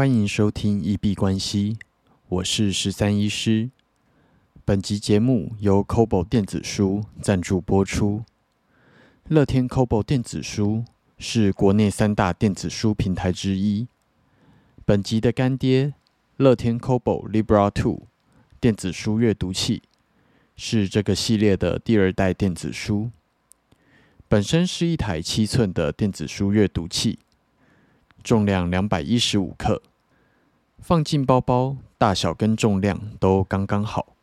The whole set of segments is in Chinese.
欢迎收听一币关系，我是十三医师。本集节目由 Kobo 电子书赞助播出。乐天 Kobo 电子书是国内三大电子书平台之一。本集的干爹乐天 Kobo Libra Two 电子书阅读器是这个系列的第二代电子书。本身是一台七寸的电子书阅读器，重量两百一十五克，放进包包大小跟重量都刚刚好，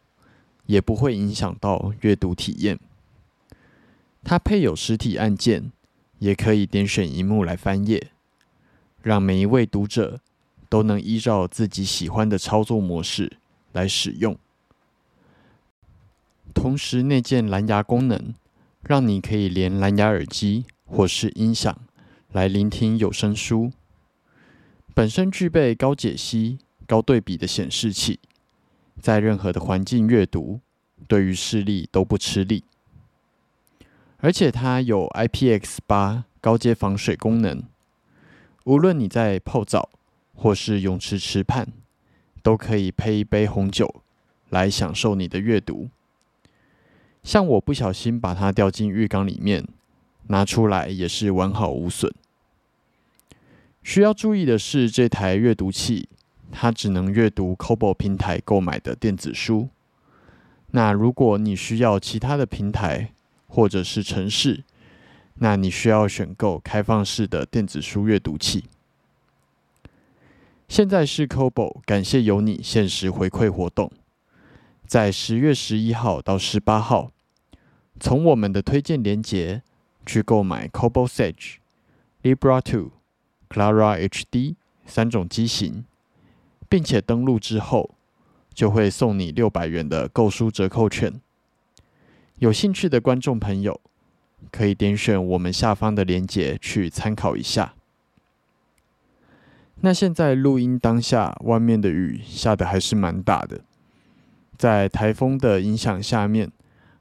也不会影响到阅读体验。它配有实体按键，也可以点选荧幕来翻页，让每一位读者都能依照自己喜欢的操作模式来使用。同时内建蓝牙功能。让你可以连蓝牙耳机或是音响来聆听有声书。本身具备高解析、高对比的显示器，在任何的环境阅读，对于视力都不吃力。而且它有 IPX8 高阶防水功能，无论你在泡澡或是泳池池畔，都可以配一杯红酒来享受你的阅读。像我不小心把它掉进浴缸里面，拿出来也是完好无损。需要注意的是，这台阅读器它只能阅读 Kobo 平台购买的电子书。那如果你需要其他的平台或者是城市，那你需要选购开放式的电子书阅读器。现在是 Kobo 感谢有你限时回馈活动，在十月十一号到十八号。从我们的推荐链接去购买 Kobo Sage、Libra Two、Clara HD 三种机型，并且登录之后就会送你六百元的购书折扣券。有兴趣的观众朋友可以点选我们下方的链接去参考一下。那现在录音当下，外面的雨下的还是蛮大的，在台风的影响下面。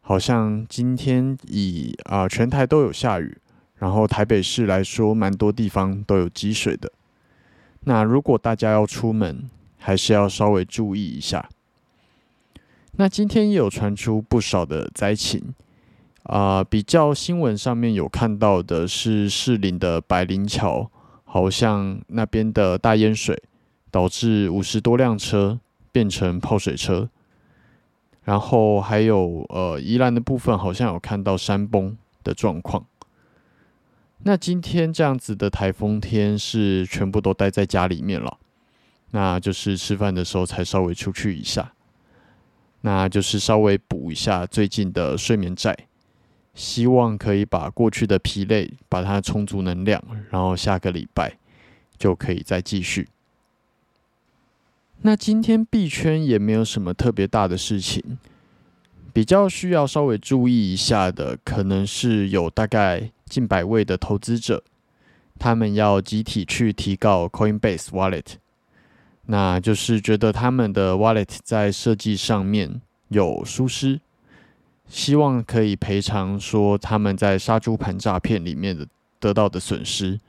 好像今天以啊全台都有下雨，然后台北市来说，蛮多地方都有积水的。那如果大家要出门，还是要稍微注意一下。那今天也有传出不少的灾情啊，比较新闻上面有看到的是士林的百灵桥，好像那边的大淹水，导致五十多辆车变成泡水车。然后还有呃，宜兰的部分好像有看到山崩的状况。那今天这样子的台风天是全部都待在家里面了，那就是吃饭的时候才稍微出去一下，那就是稍微补一下最近的睡眠债，希望可以把过去的疲累把它充足能量，然后下个礼拜就可以再继续。那今天币圈也没有什么特别大的事情，比较需要稍微注意一下的，可能是有大概近百位的投资者，他们要集体去提告 Coinbase Wallet，那就是觉得他们的 Wallet 在设计上面有疏失，希望可以赔偿说他们在杀猪盘诈骗里面的得到的损失。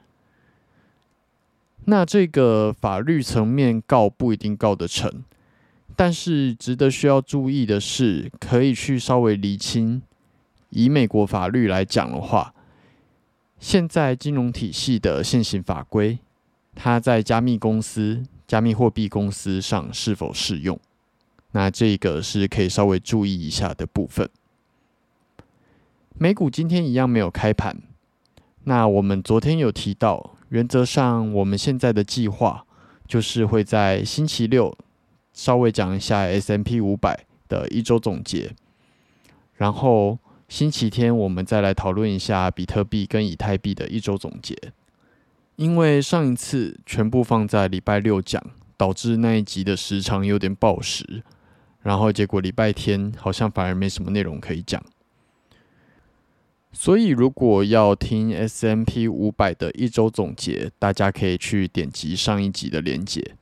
那这个法律层面告不一定告得成，但是值得需要注意的是，可以去稍微厘清。以美国法律来讲的话，现在金融体系的现行法规，它在加密公司、加密货币公司上是否适用？那这个是可以稍微注意一下的部分。美股今天一样没有开盘，那我们昨天有提到。原则上，我们现在的计划就是会在星期六稍微讲一下 S M P 五百的一周总结，然后星期天我们再来讨论一下比特币跟以太币的一周总结。因为上一次全部放在礼拜六讲，导致那一集的时长有点爆时，然后结果礼拜天好像反而没什么内容可以讲。所以，如果要听 S M P 五百的一周总结，大家可以去点击上一集的连结。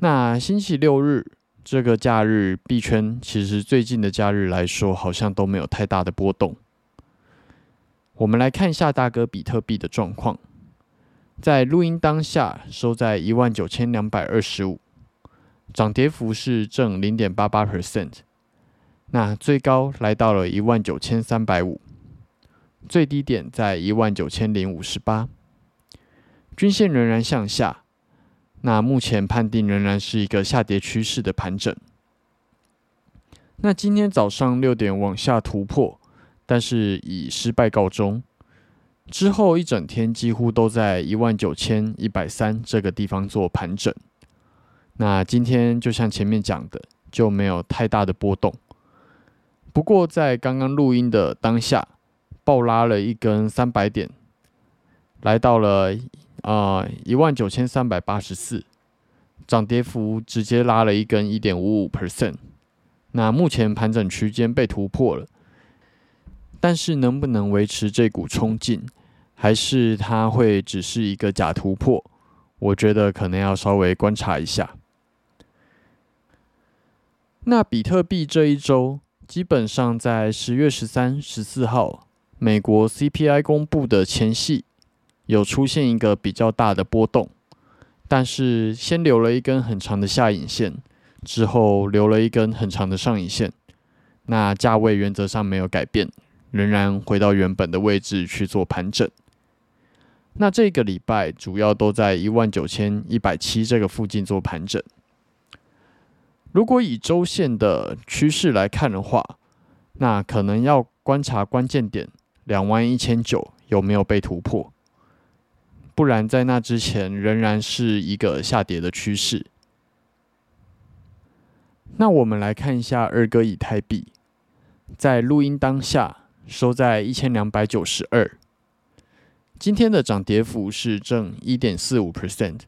那星期六日这个假日，币圈其实最近的假日来说，好像都没有太大的波动。我们来看一下大哥比特币的状况。在录音当下收在一万九千两百二十五，涨跌幅是正零点八八 percent。那最高来到了一万九千三百五，最低点在一万九千零五十八，均线仍然向下。那目前判定仍然是一个下跌趋势的盘整。那今天早上六点往下突破，但是以失败告终。之后一整天几乎都在一万九千一百三这个地方做盘整。那今天就像前面讲的，就没有太大的波动。不过在刚刚录音的当下，暴拉了一根三百点，来到了啊一万九千三百八十四，涨跌幅直接拉了一根一点五五 percent。那目前盘整区间被突破了，但是能不能维持这股冲劲？还是它会只是一个假突破？我觉得可能要稍微观察一下。那比特币这一周，基本上在十月十三、十四号，美国 CPI 公布的前夕，有出现一个比较大的波动，但是先留了一根很长的下影线，之后留了一根很长的上影线，那价位原则上没有改变，仍然回到原本的位置去做盘整。那这个礼拜主要都在一万九千一百七这个附近做盘整。如果以周线的趋势来看的话，那可能要观察关键点两万一千九有没有被突破，不然在那之前仍然是一个下跌的趋势。那我们来看一下二哥以太币，在录音当下收在一千两百九十二。今天的涨跌幅是正一点四五 percent，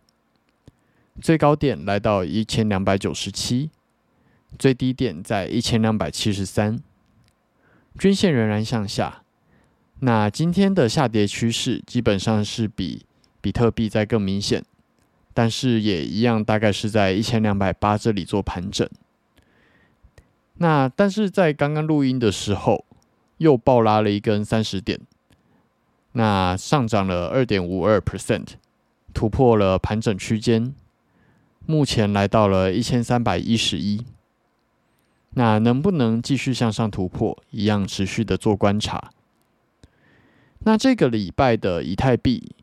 最高点来到一千两百九十七，最低点在一千两百七十三，均线仍然向下。那今天的下跌趋势基本上是比比特币在更明显，但是也一样，大概是在一千两百八这里做盘整。那但是在刚刚录音的时候，又暴拉了一根三十点。那上涨了二点五二 percent，突破了盘整区间，目前来到了一千三百一十一。那能不能继续向上突破？一样持续的做观察。那这个礼拜的以太币，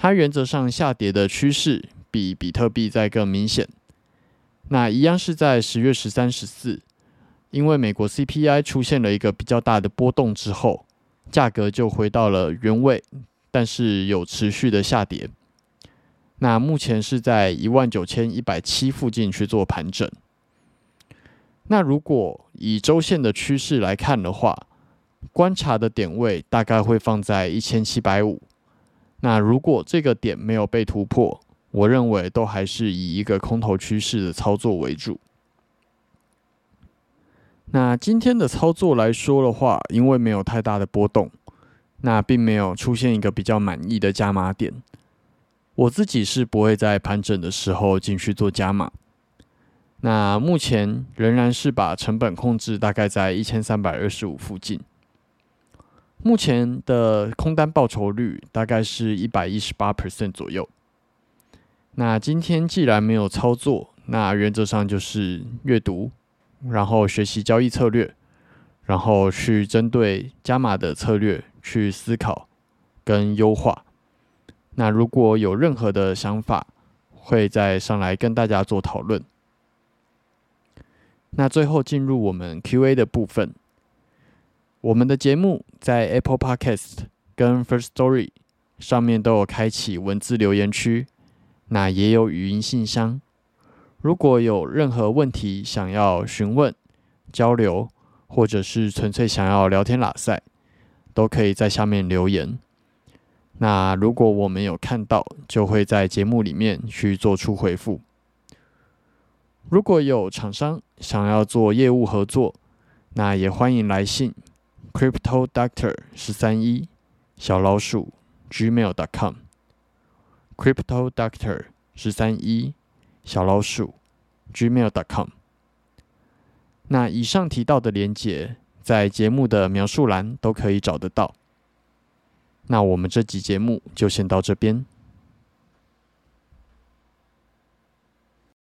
它原则上下跌的趋势比比特币在更明显。那一样是在十月十三、十四，因为美国 CPI 出现了一个比较大的波动之后。价格就回到了原位，但是有持续的下跌。那目前是在一万九千一百七附近去做盘整。那如果以周线的趋势来看的话，观察的点位大概会放在一千七百五。那如果这个点没有被突破，我认为都还是以一个空头趋势的操作为主。那今天的操作来说的话，因为没有太大的波动，那并没有出现一个比较满意的加码点。我自己是不会在盘整的时候进去做加码。那目前仍然是把成本控制大概在一千三百二十五附近。目前的空单报酬率大概是一百一十八 percent 左右。那今天既然没有操作，那原则上就是阅读。然后学习交易策略，然后去针对加码的策略去思考跟优化。那如果有任何的想法，会再上来跟大家做讨论。那最后进入我们 Q&A 的部分。我们的节目在 Apple Podcast 跟 First Story 上面都有开启文字留言区，那也有语音信箱。如果有任何问题想要询问、交流，或者是纯粹想要聊天拉塞，都可以在下面留言。那如果我们有看到，就会在节目里面去做出回复。如果有厂商想要做业务合作，那也欢迎来信 crypto doctor 十三一小老鼠 gmail.com crypto doctor 十三一。小老鼠，gmail.com。那以上提到的连接，在节目的描述栏都可以找得到。那我们这集节目就先到这边。